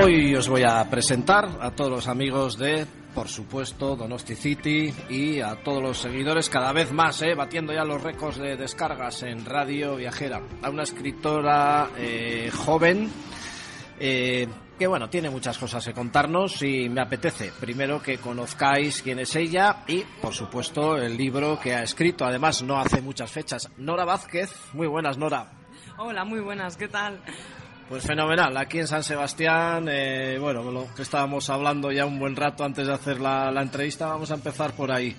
Hoy os voy a presentar a todos los amigos de, por supuesto, Donosti City y a todos los seguidores, cada vez más, eh, batiendo ya los récords de descargas en Radio Viajera. A una escritora eh, joven eh, que, bueno, tiene muchas cosas que contarnos y me apetece, primero, que conozcáis quién es ella y, por supuesto, el libro que ha escrito. Además, no hace muchas fechas. Nora Vázquez. Muy buenas, Nora. Hola, muy buenas, ¿qué tal? Pues fenomenal, aquí en San Sebastián, eh, bueno, lo que estábamos hablando ya un buen rato antes de hacer la, la entrevista, vamos a empezar por ahí.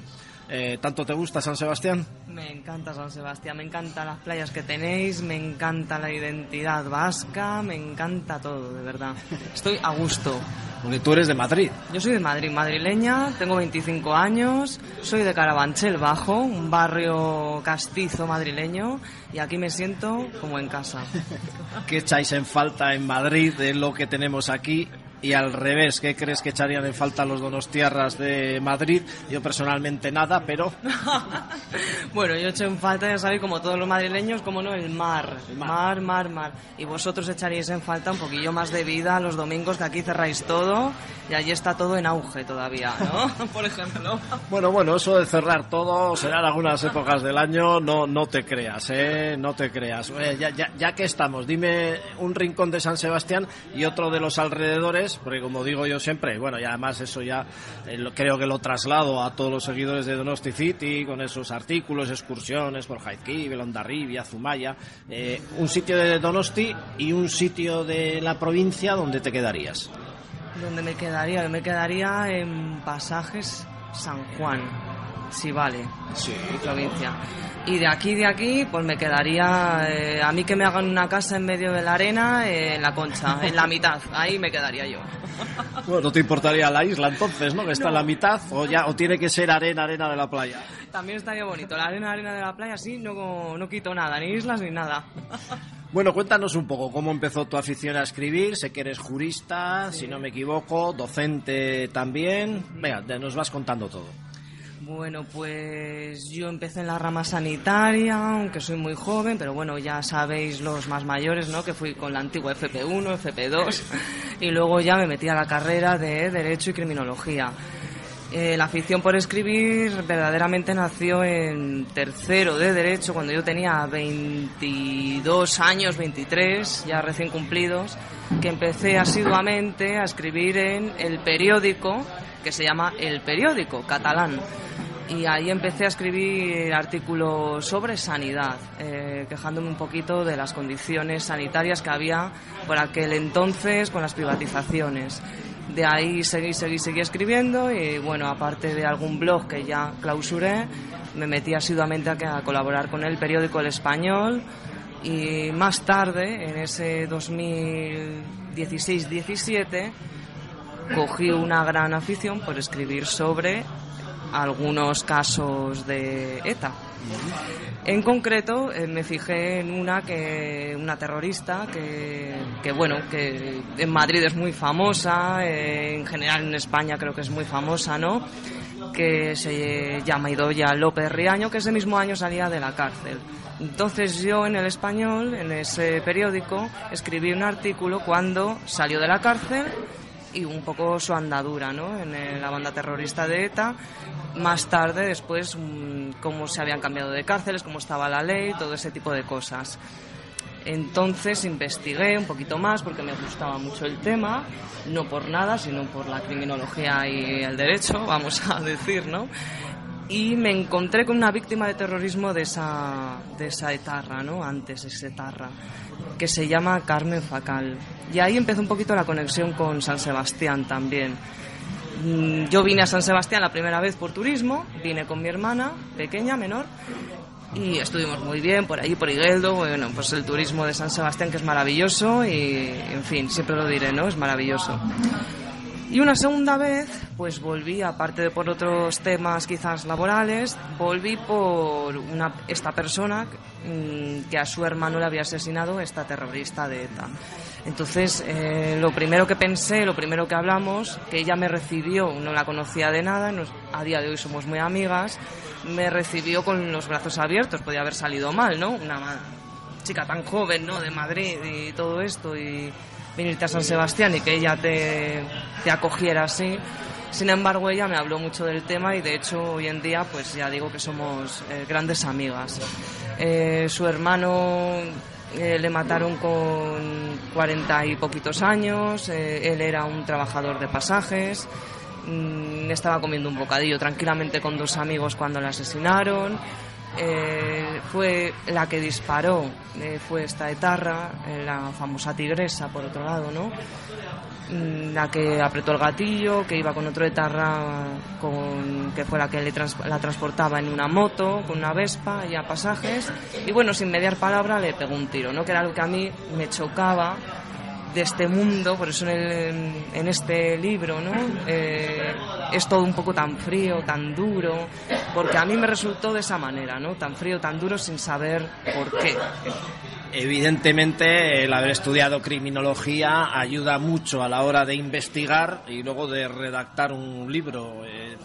Eh, ¿Tanto te gusta San Sebastián? Me encanta San Sebastián, me encantan las playas que tenéis, me encanta la identidad vasca, me encanta todo, de verdad. Estoy a gusto. Porque tú eres de Madrid. Yo soy de Madrid, madrileña, tengo 25 años, soy de Carabanchel Bajo, un barrio castizo madrileño, y aquí me siento como en casa. ¿Qué echáis en falta en Madrid de lo que tenemos aquí? Y al revés, ¿qué crees que echarían en falta los donostiarras de Madrid? Yo personalmente nada, pero... bueno, yo echo en falta, ya sabéis, como todos los madrileños, como no, el mar. El mar. mar, mar, mar. Y vosotros echaríais en falta un poquillo más de vida los domingos, que aquí cerráis todo, y allí está todo en auge todavía, ¿no? Por ejemplo. Bueno, bueno, eso de cerrar todo será en algunas épocas del año, no, no te creas, ¿eh? No te creas. Oye, ya, ya, ya que estamos, dime un rincón de San Sebastián y otro de los alrededores, porque como digo yo siempre, bueno, y además eso ya eh, creo que lo traslado a todos los seguidores de Donosti City, con esos artículos, excursiones por Jaizkibel, Ondarribia, Zumaya, eh, un sitio de Donosti y un sitio de la provincia donde te quedarías. ¿Dónde me quedaría? Me quedaría en Pasajes San Juan, si vale. Sí, provincia. Y de aquí, de aquí, pues me quedaría, eh, a mí que me hagan una casa en medio de la arena, eh, en la concha, en la mitad, ahí me quedaría yo. Bueno, no te importaría la isla entonces, ¿no? Que está en la mitad o ya o tiene que ser arena, arena de la playa. También estaría bonito, la arena, arena de la playa, sí, no, no quito nada, ni islas ni nada. Bueno, cuéntanos un poco cómo empezó tu afición a escribir. Sé que eres jurista, si no me equivoco, docente también. Venga, nos vas contando todo. Bueno, pues yo empecé en la rama sanitaria, aunque soy muy joven, pero bueno, ya sabéis los más mayores, ¿no? Que fui con la antigua FP1, FP2, y luego ya me metí a la carrera de Derecho y Criminología. Eh, la afición por escribir verdaderamente nació en tercero de Derecho, cuando yo tenía 22 años, 23, ya recién cumplidos, que empecé asiduamente a escribir en el periódico que se llama El Periódico Catalán. Y ahí empecé a escribir artículos sobre sanidad, eh, quejándome un poquito de las condiciones sanitarias que había por aquel entonces con las privatizaciones. De ahí seguí, seguí, seguí escribiendo y bueno, aparte de algún blog que ya clausuré, me metí asiduamente a, a colaborar con el periódico El Español y más tarde, en ese 2016-17, cogí una gran afición por escribir sobre algunos casos de ETA. En concreto, eh, me fijé en una que una terrorista que, bueno, que en Madrid es muy famosa, eh, en general en España creo que es muy famosa, ¿no? Que se llama Idoya López Riaño, que ese mismo año salía de la cárcel. Entonces yo en el español, en ese periódico, escribí un artículo cuando salió de la cárcel y un poco su andadura ¿no? en la banda terrorista de ETA. Más tarde, después, mm, cómo se habían cambiado de cárceles, cómo estaba la ley, todo ese tipo de cosas. Entonces investigué un poquito más porque me gustaba mucho el tema, no por nada, sino por la criminología y el derecho, vamos a decir, ¿no? Y me encontré con una víctima de terrorismo de esa, de esa etarra, ¿no? Antes de esa etarra, que se llama Carmen Facal. Y ahí empezó un poquito la conexión con San Sebastián también. Mm, yo vine a San Sebastián la primera vez por turismo, vine con mi hermana, pequeña, menor, y estuvimos muy bien por allí, por Igueldo, bueno, pues el turismo de San Sebastián que es maravilloso y, en fin, siempre lo diré, ¿no? Es maravilloso. Y una segunda vez, pues volví, aparte de por otros temas quizás laborales, volví por una, esta persona mm, que a su hermano le había asesinado esta terrorista de ETA. Entonces, eh, lo primero que pensé, lo primero que hablamos, que ella me recibió, no la conocía de nada, a día de hoy somos muy amigas, me recibió con los brazos abiertos, podía haber salido mal, ¿no? Una chica tan joven, ¿no? De Madrid y todo esto, y venirte a San Sebastián y que ella te, te acogiera así. Sin embargo, ella me habló mucho del tema y de hecho hoy en día, pues ya digo que somos eh, grandes amigas. Eh, su hermano eh, le mataron con cuarenta y poquitos años, él era un trabajador de pasajes, mm, estaba comiendo un bocadillo tranquilamente con dos amigos cuando le asesinaron. Eh, fue la que disparó, eh, fue esta etarra, eh, la famosa tigresa, por otro lado, ¿no? Mm, la que apretó el gatillo, que iba con otro etarra, con, que fue la que le la transportaba en una moto, con una Vespa y a pasajes, y bueno, sin mediar palabra le pegó un tiro, ¿no? Que era algo que a mí me chocaba este mundo, por eso en, en este libro, ¿no? Eh, es todo un poco tan frío, tan duro, porque a mí me resultó de esa manera, ¿no? Tan frío, tan duro sin saber por qué. Evidentemente, el haber estudiado criminología ayuda mucho a la hora de investigar y luego de redactar un libro. Eh,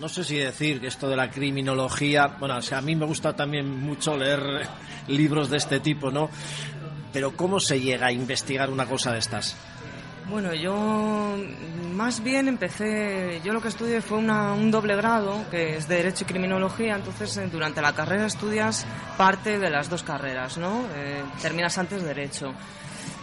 no sé si decir que esto de la criminología, bueno, a mí me gusta también mucho leer libros de este tipo, ¿no? Pero ¿cómo se llega a investigar una cosa de estas? Bueno, yo más bien empecé, yo lo que estudié fue un doble grado, que es de Derecho y Criminología, entonces eh, durante la carrera estudias parte de las dos carreras, ¿no? Eh, terminas antes Derecho.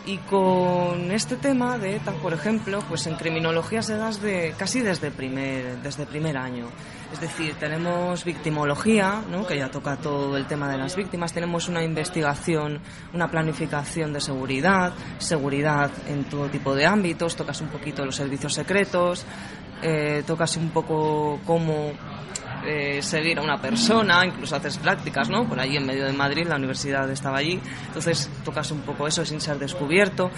Y con este tema de ETA, por ejemplo, pues en criminología se da de, casi desde primer, desde primer año. Es decir, tenemos victimología, ¿no? que ya toca todo el tema de las víctimas, tenemos una investigación, una planificación de seguridad, seguridad en todo tipo de ámbitos, tocas un poquito los servicios secretos, eh, tocas un poco cómo eh, seguir a una persona, incluso haces prácticas, ¿no? Por allí en medio de Madrid, la universidad estaba allí, entonces tocas un poco eso sin ser descubierto.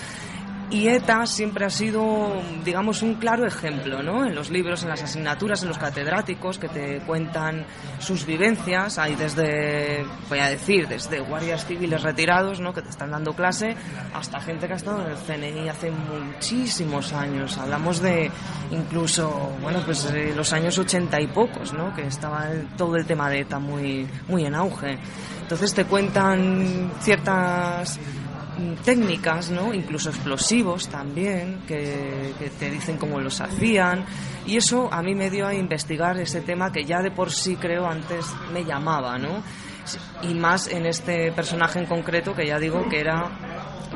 Y ETA siempre ha sido, digamos, un claro ejemplo, ¿no? En los libros, en las asignaturas, en los catedráticos que te cuentan sus vivencias. Hay desde, voy a decir, desde guardias civiles retirados, ¿no? Que te están dando clase, hasta gente que ha estado en el CNI hace muchísimos años. Hablamos de incluso, bueno, pues los años ochenta y pocos, ¿no? Que estaba todo el tema de ETA muy, muy en auge. Entonces te cuentan ciertas técnicas, ¿no? incluso explosivos también, que, te dicen cómo los hacían. Y eso a mí me dio a investigar ese tema que ya de por sí creo antes me llamaba, ¿no? Y más en este personaje en concreto que ya digo que era,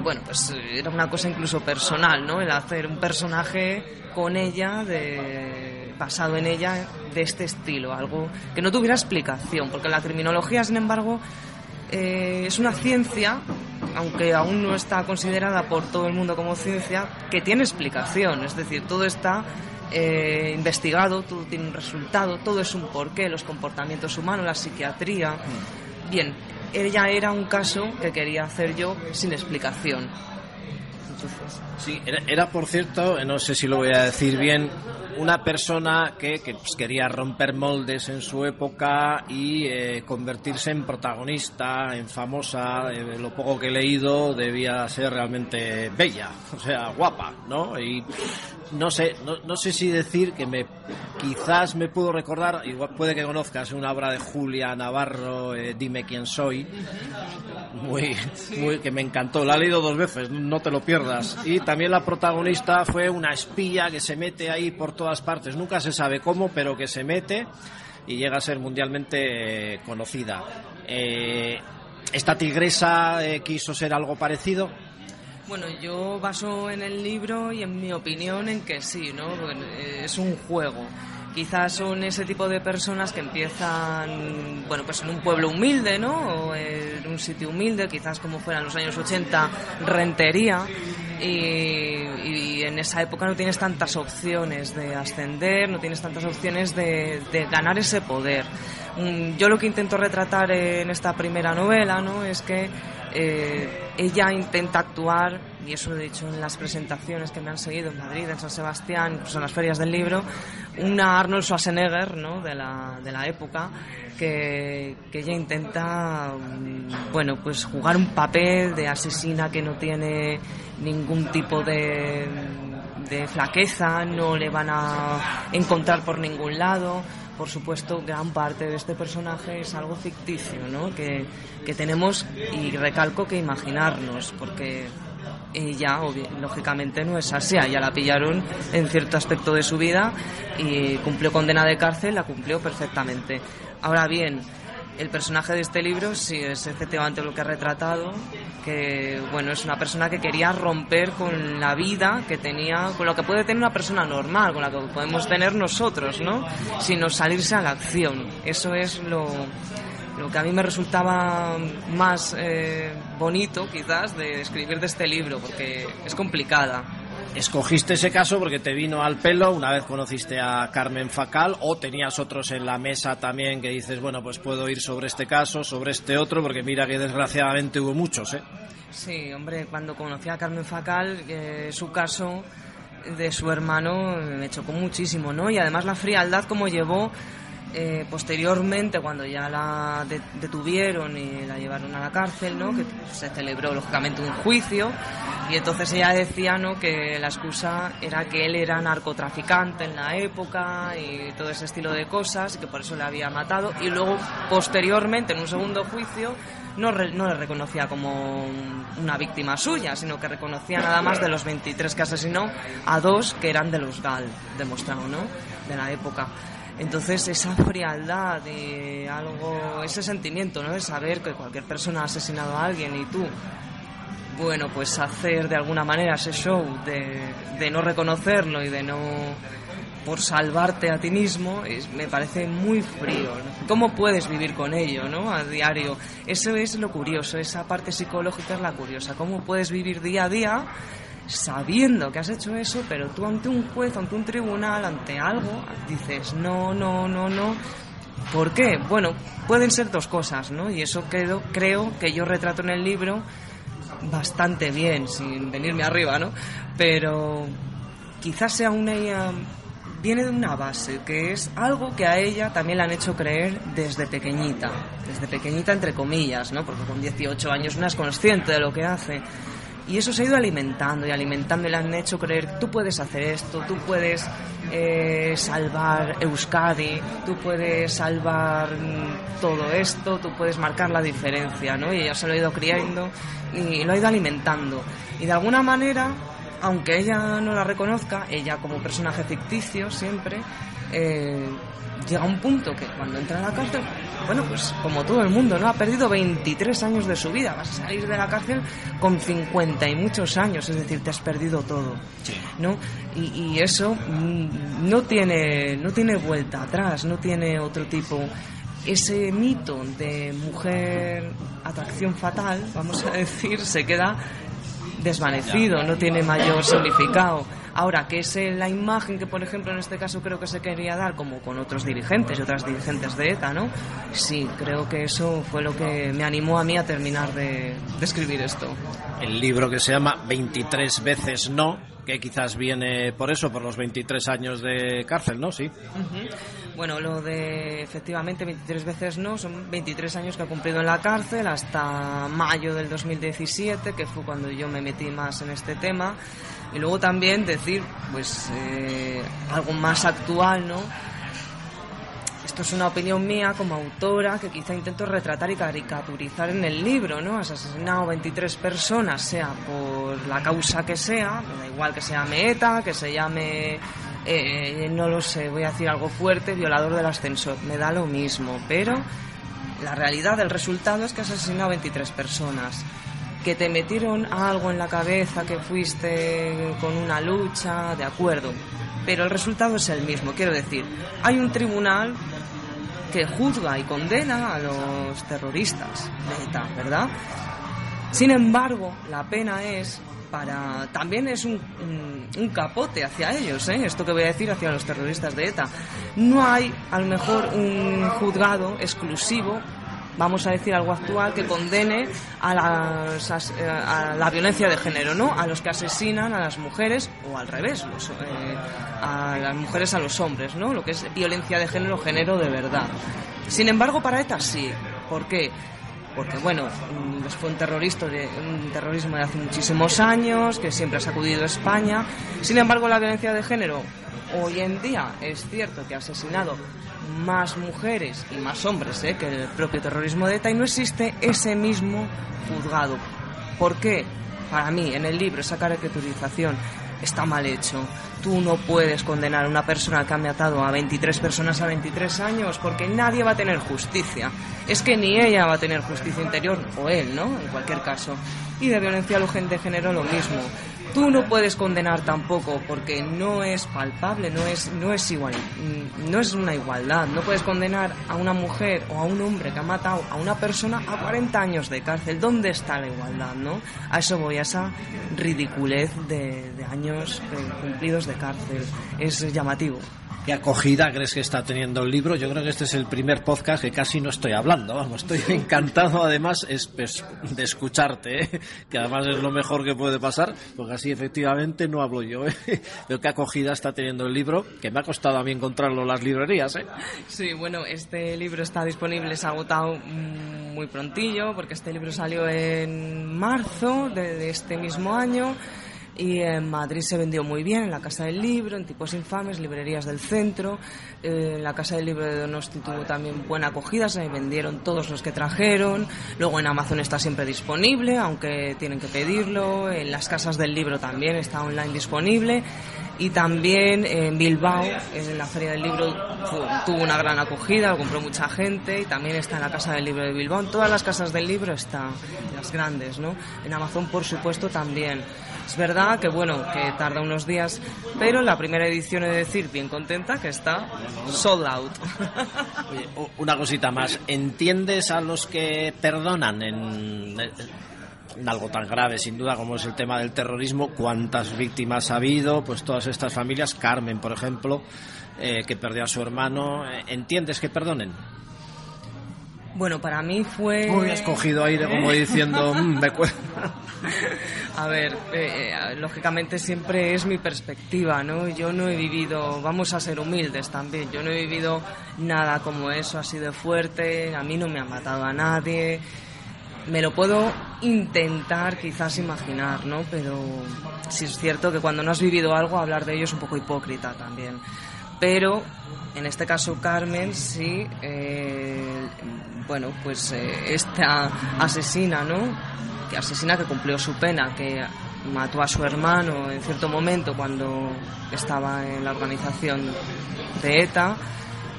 bueno, pues era una cosa incluso personal, ¿no? El hacer un personaje con ella, de, basado en ella, de este estilo, algo que no tuviera explicación, porque la criminología, sin embargo, eh, es una ciencia, aunque aún no está considerada por todo el mundo como ciencia, que tiene explicación. Es decir, todo está eh, investigado, todo tiene un resultado, todo es un porqué, los comportamientos humanos, la psiquiatría. Bien, ella era un caso que quería hacer yo sin explicación. Sí, era, por cierto, no sé si lo voy a decir bien, una persona que, que pues, quería romper moldes en su época y eh, convertirse en protagonista, en famosa. Eh, lo poco que he leído debía ser realmente bella, o sea, guapa, ¿no? Y no sé, no, no sé si decir que me quizás me puedo recordar, igual puede que conozcas una obra de Julia Navarro, eh, Dime quién soy, muy, muy, que me encantó, la he leído dos veces, no te lo pierdas. Y también la protagonista fue una espía que se mete ahí por partes, nunca se sabe cómo, pero que se mete y llega a ser mundialmente eh, conocida. Eh, ¿Esta tigresa eh, quiso ser algo parecido? Bueno, yo baso en el libro y en mi opinión en que sí, ¿no? Es un juego. Quizás son ese tipo de personas que empiezan, bueno, pues en un pueblo humilde, ¿no? O en un sitio humilde, quizás como fueran los años 80, rentería. Y, y en esa época no tienes tantas opciones de ascender, no tienes tantas opciones de, ganar ese poder. Mm, Yo lo que intento retratar en esta primera novela, ¿no? Es que eh, ella intenta actuar, y eso he dicho en las presentaciones que me han seguido en Madrid, en San Sebastián, incluso en las ferias del libro, una Arnold Schwarzenegger ¿no? de, la, de la época que, que ella intenta mm, bueno, pues jugar un papel de asesina que no tiene ningún tipo de, de flaqueza, no le van a encontrar por ningún lado por supuesto, gran parte de este personaje es algo ficticio, ¿no? Que, que tenemos, y recalco, que imaginarnos, porque ella, lógicamente, no es así. A ella la pillaron en cierto aspecto de su vida y cumplió condena de cárcel, la cumplió perfectamente. Ahora bien, el personaje de este libro sí es efectivamente lo que ha retratado, que bueno, es una persona que quería romper con la vida que tenía, con lo que puede tener una persona normal, con la que podemos tener nosotros, ¿no? Sino salirse a la acción. Eso es lo, lo que a mí me resultaba más eh, bonito, quizás, de escribir de este libro, porque es complicada. Escogiste ese caso porque te vino al pelo una vez conociste a Carmen Facal o tenías otros en la mesa también que dices, bueno, pues puedo ir sobre este caso, sobre este otro, porque mira que desgraciadamente hubo muchos, ¿eh? Sí, hombre, cuando conocí a Carmen Facal, eh, su caso de su hermano me chocó muchísimo, ¿no? Y además la frialdad como llevó eh, posteriormente, cuando ya la de- detuvieron y la llevaron a la cárcel, ¿no? Que se celebró lógicamente un juicio y entonces ella decía, ¿no? Que la excusa era que él era narcotraficante en la época y todo ese estilo de cosas y que por eso le había matado y luego posteriormente en un segundo juicio no, re- no le reconocía como un- una víctima suya, sino que reconocía nada más de los 23 que asesinó a dos que eran de los GAL, demostrado, ¿no? De la época. Entonces esa frialdad y algo, ese sentimiento, ¿no? De saber que cualquier persona ha asesinado a alguien y tú, bueno, pues hacer de alguna manera ese show de, de no reconocerlo y de no por salvarte a ti mismo es- me parece muy frío. ¿Cómo puedes vivir con ello, no? A diario. Eso es lo curioso, esa parte psicológica es la curiosa. ¿Cómo puedes vivir día a día sabiendo que has hecho eso, pero tú ante un juez, ante un tribunal, ante algo, dices no, no, no, no. ¿Por qué? Bueno, pueden ser dos cosas, ¿no? Y eso creo, creo que yo retrato en el libro bastante bien, sin venirme arriba, ¿no? Pero quizás sea una idea- viene de una base, que es algo que a ella también le han hecho creer desde pequeñita, desde pequeñita entre comillas, ¿no? Porque con 18 años no es consciente de lo que hace. Y eso se ha ido alimentando y alimentando y le han hecho creer, tú puedes hacer esto, tú puedes eh, salvar Euskadi, tú puedes salvar mm, todo esto, tú puedes marcar la diferencia, ¿no? Y ella se lo ha ido criando y lo ha ido alimentando. Y de alguna manera, aunque ella no la reconozca, ella como personaje ficticio siempre, eh, llega a un punto que cuando entra en la cárcel, bueno, pues como todo el mundo, ¿no? Ha perdido 23 años de su vida, vas a salir de la cárcel con 50 y muchos años, es decir, te has perdido todo, ¿no? Y, y eso mm, no tiene, no tiene vuelta atrás, no tiene otro tipo. Ese mito de mujer atracción fatal, vamos a decir, se queda desvanecido, no tiene mayor significado. Ahora, que es eh, la imagen que, por ejemplo, en este caso creo que se quería dar, como con otros dirigentes y otras dirigentes de ETA, ¿no? Sí, creo que eso fue lo que me animó a mí a terminar de, de escribir esto. El libro que se llama 23 veces no, que quizás viene por eso, por los 23 años de cárcel, ¿no? Sí. Bueno, lo de efectivamente 23 veces no, son 23 años que ha cumplido en la cárcel hasta mayo del 2017, que fue cuando yo me metí más en este tema. Y luego también decir, pues, eh, algo más actual, ¿no? Esto es una opinión mía como autora que quizá intento retratar y caricaturizar en el libro, ¿no? Has asesinado 23 personas, sea por la causa que sea, da igual que se llame ETA, que se llame, eh, no lo sé, voy a decir algo fuerte, violador del ascensor, me da lo mismo, pero la realidad del resultado es que has asesinado 23 personas que te metieron algo en la cabeza, que fuiste con una lucha, de acuerdo, pero el resultado es el mismo. Quiero decir, hay un tribunal que juzga y condena a los terroristas de ETA, ¿verdad? Sin embargo, la pena es para también es un, capote hacia ellos, ¿eh? esto que voy a decir hacia los terroristas de ETA. No hay, a lo mejor, un juzgado exclusivo vamos a decir algo actual, que condene a, la violencia de género, ¿no? A los que asesinan a las mujeres o al revés, eh, a las mujeres a los hombres, ¿no? Lo que es violencia de género, género de verdad. Sin embargo, para ETA sí. ¿Por qué? Porque bueno, mm, fue un, terrorista de, un terrorismo de hace muchísimos años, que siempre ha sacudido España. Sin embargo, la violencia de género hoy en día es cierto que ha asesinado más mujeres y más hombres ¿eh? que el propio terrorismo de ETA y no existe ese mismo juzgado. ¿Por qué? Para mí, en el libro, esa caracterización está mal hecho. Tú no puedes condenar a una persona que ha matado a 23 personas a 23 años porque nadie va a tener justicia. Es que ni ella va a tener justicia interior, o él, ¿no? En cualquier caso. Y de violencia de género lo mismo tú no puedes condenar tampoco porque no es palpable, no es, no es igual, no es una igualdad. No puedes condenar a una mujer o a un hombre que ha matado a una persona a 40 años de cárcel. ¿Dónde está la igualdad, no? A eso voy, a esa ridiculez de, de años cumplidos de cárcel. Es llamativo. ¿Qué acogida crees que está teniendo el libro? Yo creo que este es el primer podcast que casi no estoy hablando. Vamos, estoy encantado además de escucharte, ¿eh? que además es lo mejor que puede pasar, porque así efectivamente no hablo yo. ¿eh? Pero qué acogida está teniendo el libro, que me ha costado a mí encontrarlo en las librerías. ¿eh? Sí, bueno, este libro está disponible, se ha agotado muy prontillo, porque este libro salió en marzo de este mismo año. Y en Madrid se vendió muy bien, en la Casa del Libro, en Tipos Infames, librerías del centro. Eh, en la Casa del Libro de Donosti tuvo también buena acogida, se vendieron todos los que trajeron. Luego en Amazon está siempre disponible, aunque tienen que pedirlo. En las casas del libro también está online disponible. Y también en Bilbao, en la Feria del Libro, tuvo una gran acogida, lo compró mucha gente. Y también está en la Casa del Libro de Bilbao. En todas las casas del libro está, las grandes, ¿no? En Amazon, por supuesto, también. Es verdad que bueno, que tarda unos días, pero la primera edición he de decir bien contenta que está sold out. Una cosita más, ¿entiendes a los que perdonan en, algo tan grave sin duda como es el tema del terrorismo? ¿Cuántas víctimas ha habido? Pues todas estas familias, Carmen por ejemplo, eh, que perdió a su hermano, eh, ¿entiendes que perdonen? Bueno, para mí fue... Uy, has cogido aire como diciendo, mm, me A ver, eh, eh, lógicamente siempre es mi perspectiva, ¿no? Yo no he vivido, vamos a ser humildes también, yo no he vivido nada como eso, así de fuerte, a mí no me ha matado a nadie, me lo puedo intentar quizás imaginar, ¿no? Pero sí es cierto que cuando no has vivido algo, hablar de ello es un poco hipócrita también. Pero en este caso Carmen sí, eh, bueno, pues eh, esta asesina, ¿no? Que asesina que cumplió su pena, que mató a su hermano en cierto momento cuando estaba en la organización de ETA.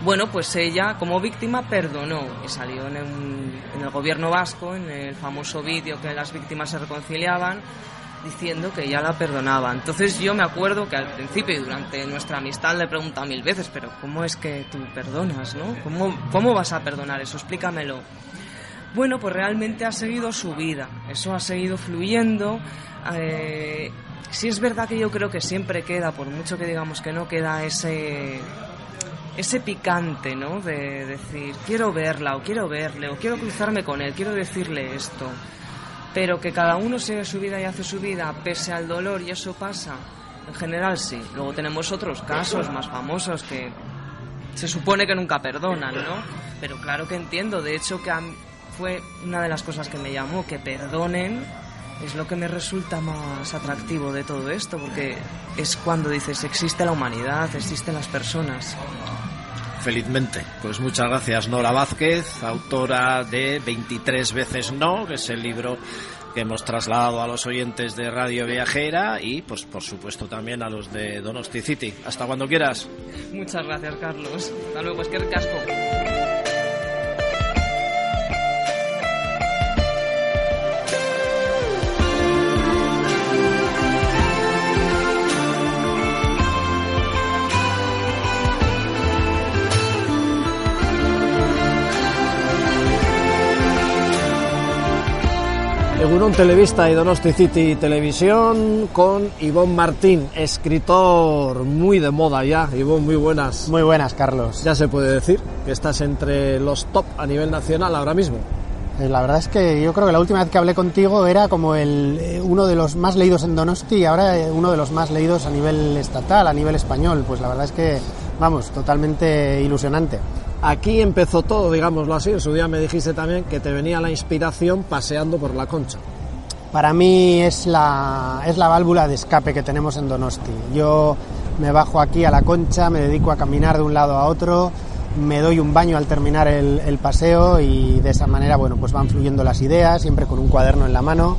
Bueno, pues ella como víctima perdonó y salió en, en el gobierno vasco, en el famoso vídeo que las víctimas se reconciliaban diciendo que ya la perdonaba. Entonces yo me acuerdo que al principio y durante nuestra amistad le he mil veces, pero ¿cómo es que tú perdonas, no? ¿Cómo, cómo vas a perdonar eso? Explícamelo. Bueno, pues realmente ha seguido su vida, eso ha seguido fluyendo. Eh, sí es verdad que yo creo que siempre queda, por mucho que digamos que no, queda ese ese picante, ¿no? De decir, quiero verla o quiero verle o quiero cruzarme con él, quiero decirle esto pero que cada uno sigue su vida y hace su vida pese al dolor y eso pasa. En general sí. Luego tenemos otros casos más famosos que se supone que nunca perdonan, ¿no? Pero claro que entiendo. De hecho, que fue una de las cosas que me llamó, que perdonen es lo que me resulta más atractivo de todo esto, porque es cuando dices, existe la humanidad, existen las personas. Felizmente. Pues muchas gracias Nora Vázquez, autora de 23 veces no, que es el libro que hemos trasladado a los oyentes de Radio Viajera y pues por supuesto también a los de Donosti City. Hasta cuando quieras. Muchas gracias Carlos. Hasta luego, es que casco. Egunon Televista y Donosti City Televisión con Ivón Martín, escritor muy de moda ya. Ivón, muy buenas. Muy buenas, Carlos. Ya se puede decir que estás entre los top a nivel nacional ahora mismo. Eh, la verdad es que yo creo que la última vez que hablé contigo era como el, eh, uno de los más leídos en Donosti y ahora eh, uno de los más leídos a nivel estatal, a nivel español. Pues la verdad es que, vamos, totalmente ilusionante. Aquí empezó todo, digámoslo así. En su día me dijiste también que te venía la inspiración paseando por la concha. Para mí es la, es la válvula de escape que tenemos en Donosti. Yo me bajo aquí a la concha, me dedico a caminar de un lado a otro, me doy un baño al terminar el, el paseo y de esa manera, bueno, pues van fluyendo las ideas, siempre con un cuaderno en la mano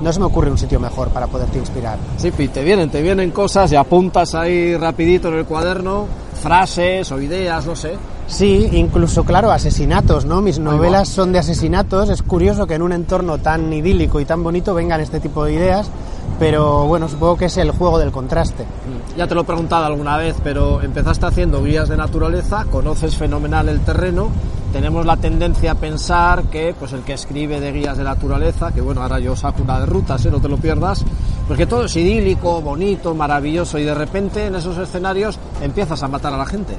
no se me ocurre un sitio mejor para poderte inspirar. Sí, te vienen, te vienen cosas y apuntas ahí rapidito en el cuaderno, frases o ideas, no sé. Sí, incluso, claro, asesinatos, ¿no? Mis novelas son de asesinatos. Es curioso que en un entorno tan idílico y tan bonito vengan este tipo de ideas, pero bueno, supongo que es el juego del contraste. Mm, ya te lo he preguntado alguna vez, pero empezaste haciendo guías de naturaleza, conoces fenomenal el terreno, tenemos la tendencia a pensar que pues el que escribe de guías de naturaleza, que bueno, ahora yo saco una de rutas, ¿eh? no te lo pierdas, pues que todo es idílico, bonito, maravilloso y de repente en esos escenarios empiezas a matar a la gente.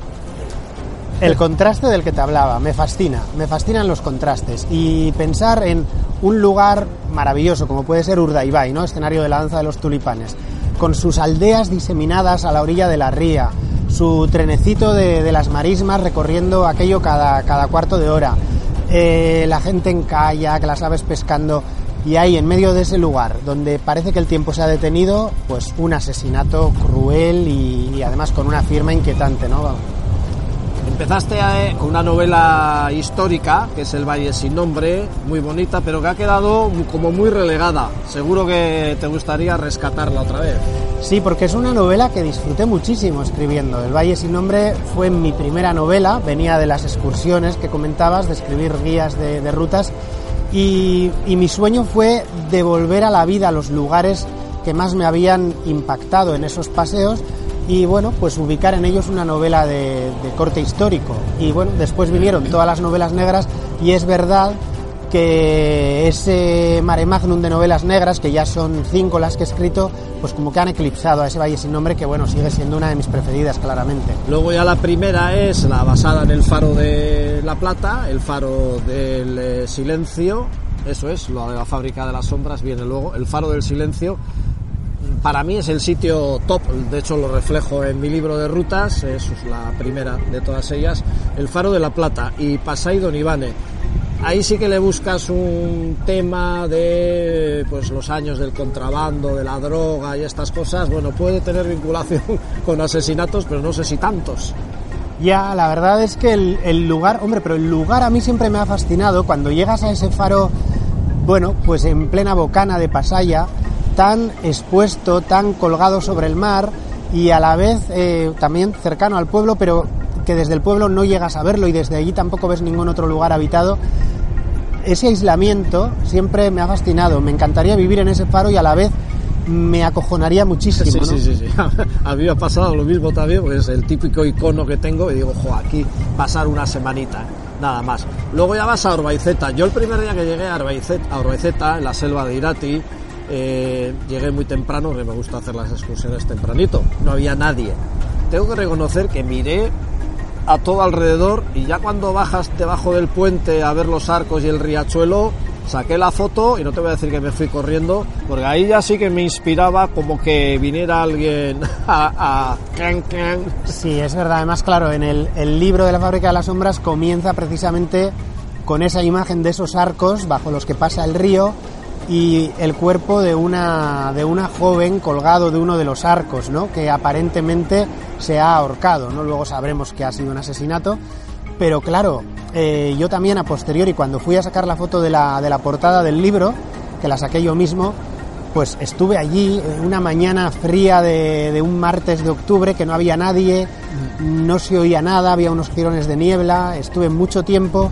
El contraste del que te hablaba, me fascina, me fascinan los contrastes y pensar en un lugar maravilloso como puede ser Urdaibai, ¿no? escenario de la danza de los tulipanes, con sus aldeas diseminadas a la orilla de la ría, su trenecito de, las marismas recorriendo aquello cada, cada cuarto de hora, eh, la gente en kayak, las aves pescando y ahí en medio de ese lugar donde parece que el tiempo se ha detenido, pues un asesinato cruel y, y además con una firma inquietante, ¿no? Empezaste eh, con una novela histórica, que es El Valle sin Nombre, muy bonita, pero que ha quedado como muy relegada. Seguro que te gustaría rescatarla otra vez. Sí, porque es una novela que disfruté muchísimo escribiendo. El Valle sin Nombre fue mi primera novela, venía de las excursiones que comentabas, de escribir guías de, rutas, y, y mi sueño fue devolver a la vida los lugares que más me habían impactado en esos paseos y bueno, pues ubicar en ellos una novela de, corte histórico. Y bueno, después vinieron todas las novelas negras y es verdad que ese mare magnum de novelas negras, que ya son cinco las que he escrito, pues como que han eclipsado a ese Valle sin nombre, que bueno, sigue siendo una de mis preferidas, claramente. Luego ya la primera es la basada en el faro de La Plata, el faro del eh, silencio, eso es, lo de la fábrica de las sombras viene luego, el faro del silencio, para mí es el sitio top, de hecho lo reflejo en mi libro de rutas, es la primera de todas ellas, El Faro de la Plata y Pasay Don Ivane. Ahí sí que le buscas un tema de pues los años del contrabando, de la droga y estas cosas. Bueno, puede tener vinculación con asesinatos, pero no sé si tantos. Ya, la verdad es que el, el lugar, hombre, pero el lugar a mí siempre me ha fascinado. Cuando llegas a ese faro, bueno, pues en plena bocana de Pasaya, tan expuesto, tan colgado sobre el mar y a la vez eh, también cercano al pueblo, pero que desde el pueblo no llegas a verlo y desde allí tampoco ves ningún otro lugar habitado. Ese aislamiento siempre me ha fascinado. Me encantaría vivir en ese faro y a la vez me acojonaría muchísimo. Sí, sí, sí, sí. A mí me ha pasado lo mismo también, porque es el típico icono que tengo y digo, jo, aquí pasar una semanita, nada más. Luego ya vas a Orbaiceta. Yo el primer día que llegué a Orbaiceta, a en la selva de Irati, eh, llegué muy temprano, me gusta hacer las excursiones tempranito, no había nadie. Tengo que reconocer que miré a todo alrededor y ya cuando bajas debajo del puente a ver los arcos y el riachuelo, saqué la foto y no te voy a decir que me fui corriendo, porque ahí ya sí que me inspiraba como que viniera alguien a... a Sí, es verdad. Además, claro, en el libro de la fábrica de las sombras comienza precisamente con esa imagen de esos arcos bajo los que pasa el río y el cuerpo de una, de una joven colgado de uno de los arcos, ¿no? que aparentemente se ha ahorcado. ¿no? Luego sabremos que ha sido un asesinato. Pero claro, eh, yo también a posteriori, cuando fui a sacar la foto de la, de la portada del libro, que la saqué yo mismo, pues estuve allí una mañana fría de, de, un martes de octubre que no había nadie, no se oía nada, había unos girones de niebla, estuve mucho tiempo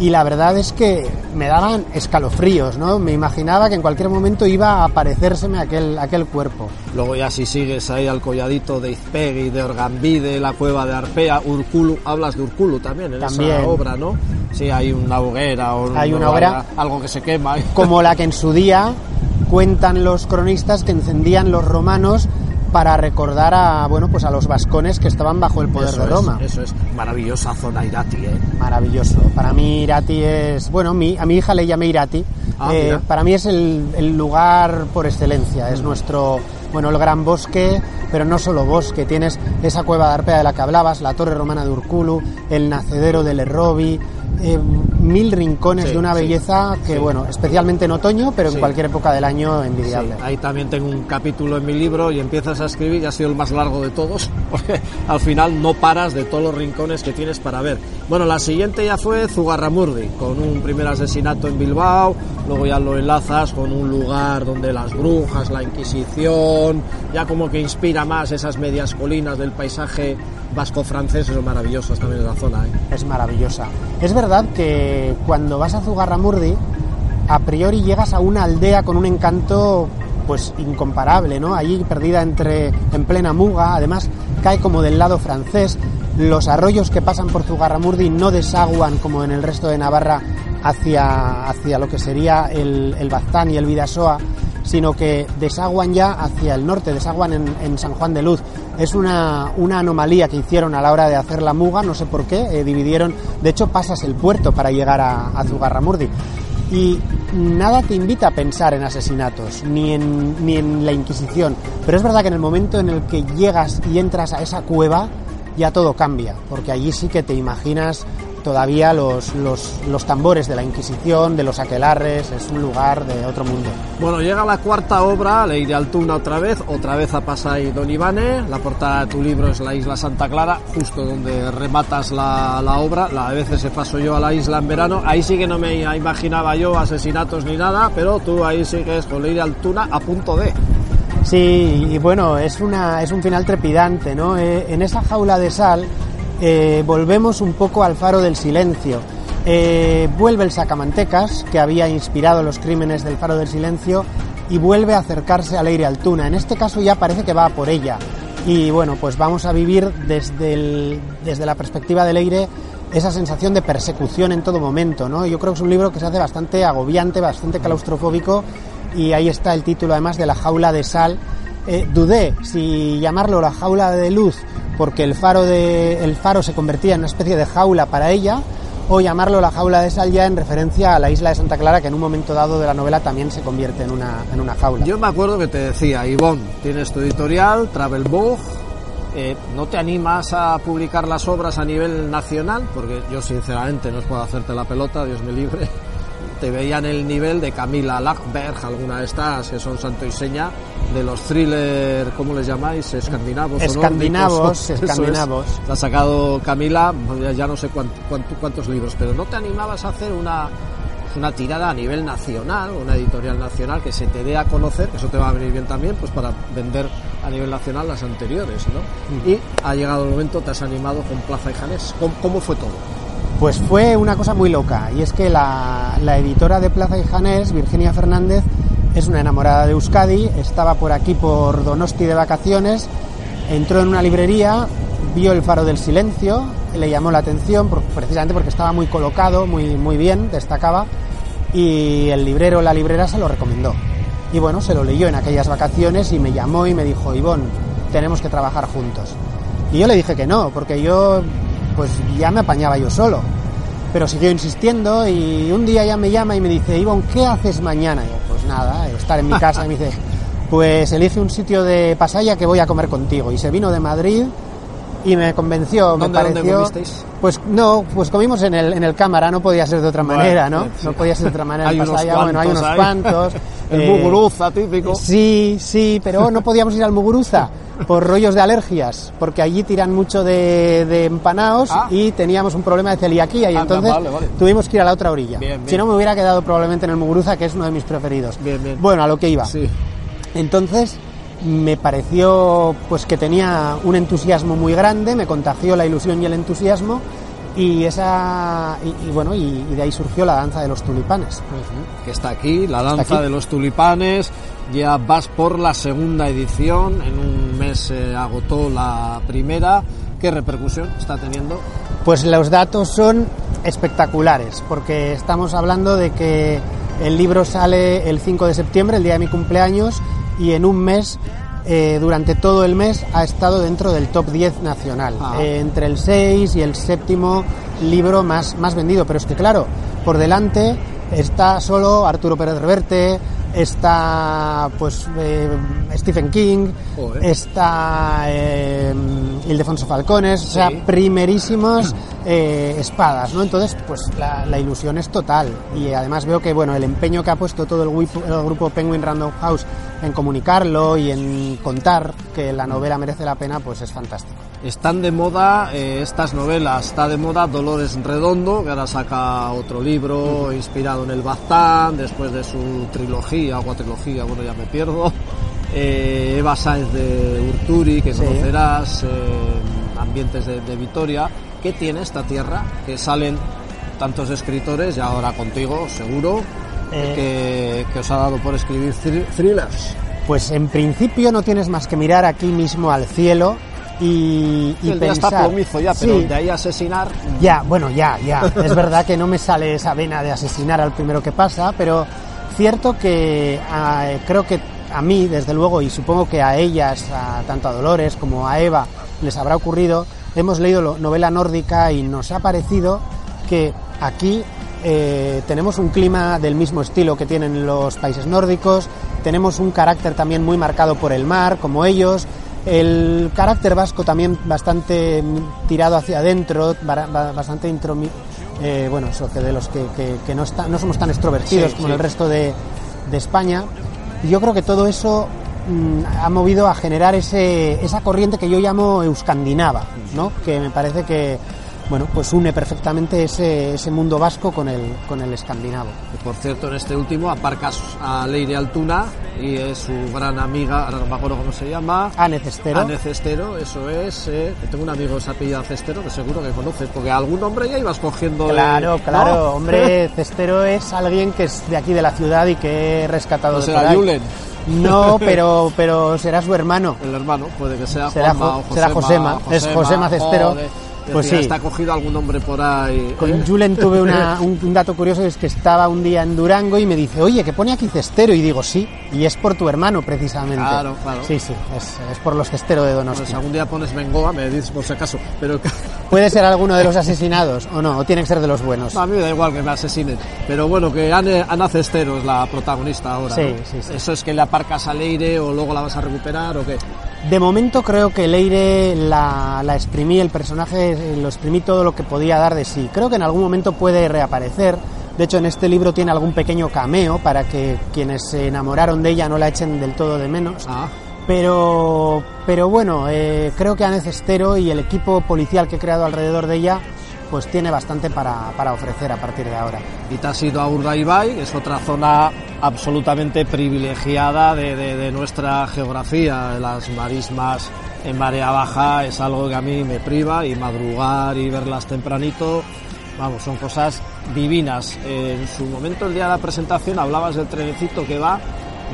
y la verdad es que me daban escalofríos, ¿no? Me imaginaba que en cualquier momento iba a aparecérseme aquel, aquel cuerpo. Luego ya si sigues ahí al colladito de Izpegui, de Orgambide, la cueva de Arpea, Urculu, hablas de Urculu también en también. esa obra, ¿no? Sí, hay una hoguera o hay una hoguera, algo que se quema. Como la que en su día cuentan los cronistas que encendían los romanos para recordar a bueno pues a los vascones que estaban bajo el poder eso de Roma. Es, eso es maravillosa zona Irati, ¿eh? Maravilloso. Para mí Irati es bueno, mi, a mi hija le llamé Irati. Ah, eh, para mí es el, el, lugar por excelencia. Es nuestro bueno el gran bosque, pero no solo bosque. Tienes esa cueva de Arpea de la que hablabas, la torre romana de Urculu, el nacedero del Errobi. Eh, mil rincones Sí, de una sí, belleza que, sí. bueno, especialmente en otoño, pero Sí. en cualquier época del año envidiable. Sí, ahí también tengo un capítulo en mi libro y empiezas a escribir y ha sido el más largo de todos, porque al final no paras de todos los rincones que tienes para ver. Bueno, la siguiente ya fue Zugarramurdi, con un primer asesinato en Bilbao, luego ya lo enlazas con un lugar donde las brujas, la Inquisición, ya como que inspira más esas medias colinas del paisaje vasco-francés, son maravillosas también en la zona. ¿eh? es maravillosa. Es verdad que cuando vas a Zugarramurdi, a priori llegas a una aldea con un encanto pues incomparable, ¿no? Allí perdida entre en plena muga, además cae como del lado francés. Los arroyos que pasan por Zugarramurdi no desaguan como en el resto de Navarra hacia, hacia lo que sería el, el Baztán y el Vidasoa, sino que desaguan ya hacia el norte, desaguan en, en San Juan de Luz. Es una, una, anomalía que hicieron a la hora de hacer la muga, no sé por qué, eh, dividieron, de hecho pasas el puerto para llegar a, a Zugarramurdi. Y nada te invita a pensar en asesinatos, ni en, ni en la Inquisición, pero es verdad que en el momento en el que llegas y entras a esa cueva, ya todo cambia, porque allí sí que te imaginas todavía los, los, los, tambores de la Inquisición, de los aquelarres, es un lugar de otro mundo. Bueno, llega la cuarta obra, Ley de Altuna otra vez, otra vez a Pasay Don Ivane, la portada de tu libro es la isla Santa Clara, justo donde rematas la, la obra, la veces se paso yo a la isla en verano, ahí sí que no me imaginaba yo asesinatos ni nada, pero tú ahí sigues con Ley de Altuna a punto de... Sí, y bueno, es, una, es un final trepidante, ¿no? Eh, en esa jaula de sal eh, volvemos un poco al faro del silencio. Eh, vuelve el sacamantecas, que había inspirado los crímenes del faro del silencio, y vuelve a acercarse a Leire Altuna. En este caso ya parece que va por ella. Y bueno, pues vamos a vivir desde, desde la perspectiva de Leire esa sensación de persecución en todo momento, ¿no? Yo creo que es un libro que se hace bastante agobiante, bastante claustrofóbico, y ahí está el título además de La jaula de sal. Eh, dudé si llamarlo La jaula de luz porque el faro, de, el faro se convertía en una especie de jaula para ella, o llamarlo la jaula de sal ya en referencia a la isla de Santa Clara, que en un momento dado de la novela también se convierte en una, en una jaula. Yo me acuerdo que te decía, Ivonne, tienes tu editorial, Travel Book, eh, ¿no te animas a publicar las obras a nivel nacional? Porque yo sinceramente no os puedo hacerte la pelota, Dios me libre. Te veía en el nivel de Camila Lackberg, alguna de estas que son santo y seña, de los thrillers, ¿cómo les llamáis? Escandinavos. Escandinavos, escandinavos. Es. Ha sacado Camila, ya no sé cuánto, cuánto, cuántos libros, pero ¿no te animabas a hacer una, una tirada a nivel nacional, una editorial nacional que se te dé a conocer, que eso te va a venir bien también, pues para vender a nivel nacional las anteriores, ¿no? Mm. Y ha llegado el momento, te has animado con Plaza y Janés. ¿Cómo, cómo fue todo? Pues fue una cosa muy loca, y es que la, editora de Plaza y Janés, Virginia Fernández, es una enamorada de Euskadi, estaba por aquí por Donosti de vacaciones, entró en una librería, vio el faro del silencio, le llamó la atención precisamente porque estaba muy colocado, muy, muy bien, destacaba, y el librero o la librera se lo recomendó. Y bueno, se lo leyó en aquellas vacaciones y me llamó y me dijo, Ivón, tenemos que trabajar juntos. Y yo le dije que no, porque yo pues ya me apañaba yo solo. pero siguió insistiendo y un día ya me llama y me dice, Ivonne, ¿qué haces mañana? Y yo, pues nada, estar en mi casa. Y me dice, pues elige un sitio de Pasaya que voy a comer contigo. Y se vino de Madrid y me convenció, me ¿Dónde- dónde pareció... comisteis? Pues no, pues comimos en el, en el cámara, no podía ser de otra manera, ¿no? No podía ser de otra manera. Hay en unos Pasaya, bueno, hay unos cuantos. El eh, Muguruza típico. Sí, sí, pero no podíamos ir al Muguruza por rollos de alergias, porque allí tiran mucho de, de empanados Ah. y teníamos un problema de celiaquía y entonces vale, vale. tuvimos que ir a la otra orilla. Bien, bien. Si no me hubiera quedado probablemente en el Muguruza, que es uno de mis preferidos. Bien. Bueno, a lo que iba. Sí. Entonces me pareció pues que tenía un entusiasmo muy grande, me contagió la ilusión y el entusiasmo y esa y, y bueno y, y de ahí surgió la danza de los tulipanes. que está aquí, la danza aquí. de los tulipanes. Ya vas por la segunda edición, en un mes se agotó la primera. ¿Qué repercusión está teniendo? Pues los datos son espectaculares, porque estamos hablando de que el libro sale el 5 de septiembre, el día de mi cumpleaños, y en un mes, eh, durante todo el mes, ha estado dentro del top 10 nacional, Ah. eh, entre el 6 y el séptimo libro más, más vendido. Pero es que, claro, por delante está solo Arturo Pérez Reverte, está pues eh, Stephen King, Joder. está eh, Ildefonso Falcones, o sea, Sí. primerísimos eh, espadas, ¿no? Entonces, pues la, la ilusión es total y además veo que, bueno, el empeño que ha puesto todo el, grupo- el grupo Penguin Random House en comunicarlo y en contar que la novela merece la pena, pues es fantástico. Están de moda eh, estas novelas, está de moda Dolores Redondo, que ahora saca otro libro inspirado en el Baztán, después de su trilogía, o cuatrilogía, bueno, ya me pierdo. Eh, Eva Sáenz de Urturi, que Sí. conocerás, eh, ambientes de, de Vitoria. ¿Qué tiene esta tierra? Que salen tantos escritores, y ahora contigo, seguro, Eh. que, que os ha dado por escribir thri- thrillers. Pues en principio no tienes más que mirar aquí mismo al cielo y, y el día pensar. está plomizo ya, pero Sí. de ahí asesinar, Ya, bueno, ya, ya. Es verdad que no me sale esa vena de asesinar al primero que pasa, pero cierto que creo que a mí, desde luego, y supongo que a ellas, a- tanto a Dolores como a Eva, les habrá ocurrido, hemos leído novela nórdica y nos ha parecido que aquí eh, tenemos un clima del mismo estilo que tienen los países nórdicos, tenemos un carácter también muy marcado por el mar, como ellos, el carácter vasco también bastante tirado hacia adentro, bastante intromi eh, bueno, eso que de los que, que- que no, está- no somos tan extrovertidos Sí, como sí. el resto de, de España. Y yo creo que todo eso ha movido a generar ese, esa corriente que yo llamo euskandinava, ¿no? que me parece que bueno, pues une perfectamente ese, ese mundo vasco con el, con el escandinavo. Por cierto, en este último aparcas a Leire Altuna y es su gran amiga, ahora no me acuerdo cómo se llama. Ane Cestero. Ane Cestero, eso es. eh, tengo un amigo que se apellida Cestero, que seguro que conoces, porque algún nombre ya ibas cogiendo. Claro, ¿no? claro, hombre, Cestero es alguien que es de aquí de la ciudad y que he rescatado No de será. Julen, No, pero, pero será su hermano. el hermano, puede que sea Será Juanma Jo- o será Josema, es Josema Cestero. joder. Pues sí. Está cogido algún nombre por ahí. Con ¿eh? Julen tuve una- un, un dato curioso, es que estaba un día en Durango y me dice, oye, que pone aquí Cestero, y digo, sí, y es por tu hermano precisamente. Claro, claro. Sí, sí, es, es por los Cestero de Pues Donosti. si algún día pones Bengoa, me dices por si acaso. Pero ¿Puede ser alguno de los asesinados o no? ¿O tiene que ser de los buenos? No, a mí me da igual que me asesinen. Pero bueno, que Ane- Ana Cestero es la protagonista ahora. Sí, ¿no? sí, sí. ¿Eso es que le aparcas a Leire o luego la vas a recuperar o qué? De momento creo que Leire la, la exprimí, el personaje eh, lo exprimí todo lo que podía dar de sí. Creo que en algún momento puede reaparecer. De hecho, en este libro tiene algún pequeño cameo para que quienes se enamoraron de ella no la echen del todo de menos. Ah, Pero, pero bueno, eh, creo que Anne Cestero y el equipo policial que he creado alrededor de ella, pues tiene bastante para, para ofrecer a partir de ahora. y te has ido a Urdaibai, es otra zona absolutamente privilegiada de, de- nuestra geografía. Las marismas en marea baja es algo que a mí me priva y madrugar y verlas tempranito, vamos, son cosas divinas. En su momento, el día de la presentación, hablabas del trenecito que va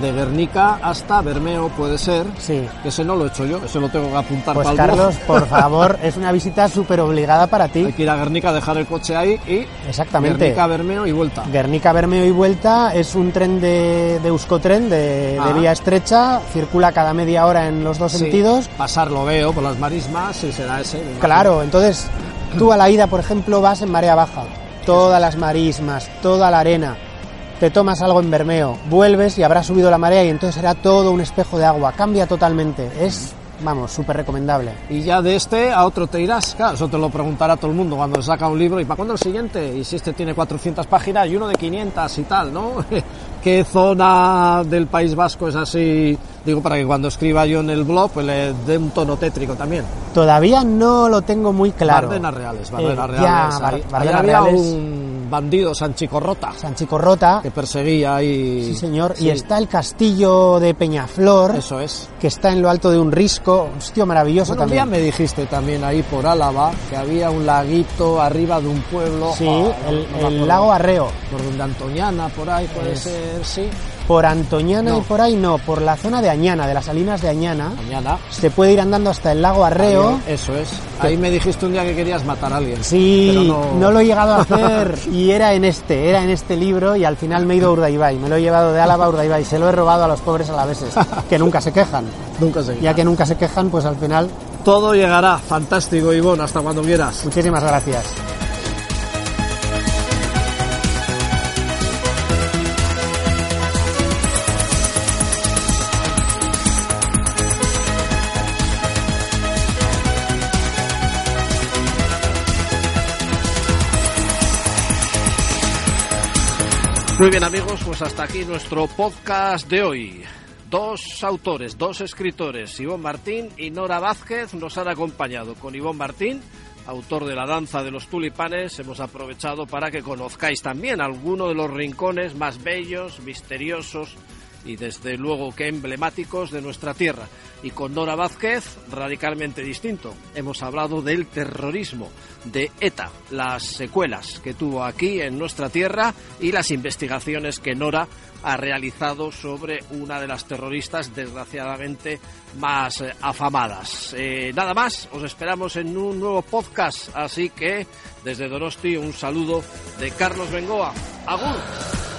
de Guernica hasta Bermeo, puede ser. Sí. Ese no lo he hecho yo, ese lo tengo que apuntar Pues para el. Carlos, por favor, es una visita súper obligada para Hay ti. que ir a Guernica, dejar el coche ahí y Exactamente. Guernica, Bermeo y vuelta. Guernica, Bermeo y vuelta es un tren de, de Euskotren de, de vía estrecha, circula cada media hora en los dos Sí, sentidos. Pasar lo veo por las marismas y será ese. Claro, entonces tú a la ida, por ejemplo, vas en marea baja todas las marismas, toda la arena, te tomas algo en Bermeo, vuelves y habrá subido la marea y entonces será todo un espejo de agua, cambia totalmente, es vamos, súper recomendable. Y ya de este a otro te irás. Claro, eso te lo preguntará todo el mundo cuando saca un libro. ¿Y para cuándo el siguiente? Y si este tiene 400 páginas y uno de 500 y tal, ¿no? ¿Qué zona del País Vasco es así? Digo, para que cuando escriba yo en el blog, pues le dé un tono tétrico también. Todavía no lo tengo muy claro. Bardenas Reales, Bardenas Eh, Reales. ya, Bar- Ahí Bardenas había Reales. un bandido, Sanchicorrota, Sanchicorrota, que perseguía ahí... sí señor, Sí, y está el castillo de Peñaflor, Eso es. que está en lo alto de un risco, un sitio maravilloso Bueno, también. me dijiste también ahí por Álava que había un laguito arriba de un pueblo. Sí, Ah, el, no lago Arreo. Por donde Antoñana, por ahí puede Es- ser, sí. Por Antoñana No. y por ahí no, por la zona de Añana, de las salinas de Añana, Mañana. se puede ir andando hasta el lago Arreo. Eso es. Ahí me dijiste un día que querías matar a alguien. Sí, Pero no... no- lo he llegado a hacer y era en este, era en este libro y al final me he ido a Urdaibai, me lo he llevado de Álava a Urdaibai, se lo he robado a los pobres alaveses, que nunca se quejan. Nunca se Ya que nunca se quejan, pues al final, Todo llegará. Fantástico, Ivonne, hasta cuando quieras. muchísimas gracias. Muy bien amigos, pues hasta aquí nuestro podcast de hoy. Dos autores, dos escritores, Ivón Martín y Nora Vázquez, nos han acompañado. Con Ivón Martín, autor de La danza de los tulipanes, hemos aprovechado para que conozcáis también alguno de los rincones más bellos, misteriosos y desde luego que emblemáticos de nuestra tierra. Y con Nora Vázquez, radicalmente distinto. Hemos hablado del terrorismo, de ETA, las secuelas que tuvo aquí en nuestra tierra y las investigaciones que Nora ha realizado sobre una de las terroristas desgraciadamente más eh, afamadas. Eh, nada más, os esperamos en un nuevo podcast, así que desde Donosti un saludo de Carlos Bengoa. Agur.